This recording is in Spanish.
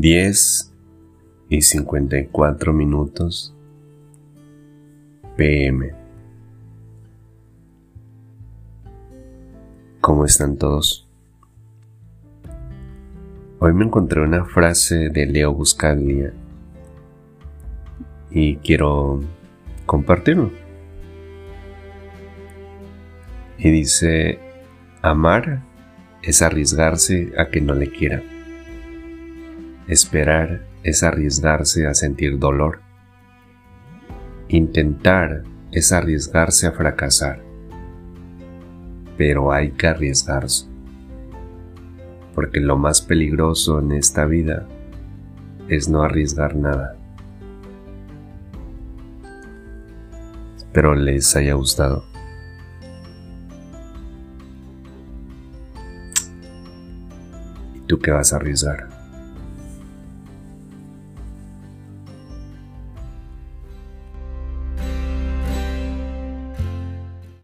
10 y 54 minutos PM. ¿Cómo están todos? Hoy me encontré una frase de Leo Buscaglia y quiero compartirlo. Y dice, amar es arriesgarse a que no le quiera. Esperar es arriesgarse a sentir dolor. Intentar es arriesgarse a fracasar. Pero hay que arriesgarse. Porque lo más peligroso en esta vida es no arriesgar nada. Espero les haya gustado. ¿Y tú qué vas a arriesgar?